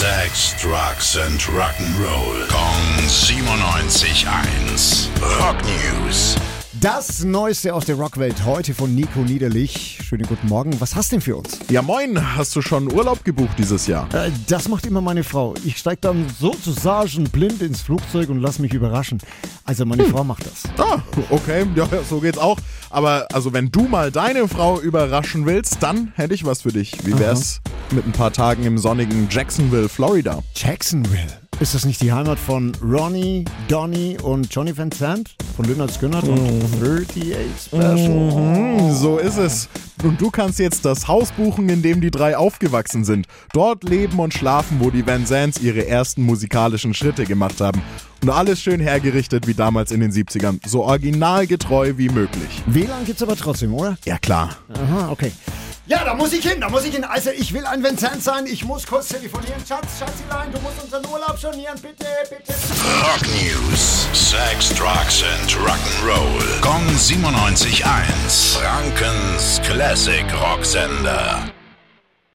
Sex, Drugs and Rock'n'Roll. Kong 97.1. Rock News. Das Neueste aus der Rockwelt heute von Nico Niederlich. Schönen guten Morgen. Was hast du denn für uns? Ja moin, hast du schon Urlaub gebucht dieses Jahr? Äh, das macht immer meine Frau. Ich steige dann sozusagen blind ins Flugzeug und lass mich überraschen. Also meine Frau macht das. Ah, okay, ja, so geht's auch. Aber also wenn du mal deine Frau überraschen willst, dann hätte ich was für dich. Wie wär's mit ein paar Tagen im sonnigen Jacksonville, Florida? Jacksonville. Ist das nicht die Heimat von Ronnie, Donny und Johnny Van Sant? Von Lynyrd Skynyrd und 38 Special? Hm, so ist es. Und du kannst jetzt das Haus buchen, in dem die drei aufgewachsen sind. Dort leben und schlafen, wo die Van Zants ihre ersten musikalischen Schritte gemacht haben. Und alles schön hergerichtet wie damals in den 70ern. So originalgetreu wie möglich. WLAN gibt's aber trotzdem, oder? Ja klar. Aha, okay. Ja, da muss ich hin, da muss ich hin. Also ich will ein Vincent sein, ich muss kurz telefonieren. Schatz, Schatzilein, du musst unseren Urlaub stornieren, bitte, bitte. Rock News. Sex, Drugs and Rock'n'Roll. Kong 97.1. Frankens Classic Rocksender.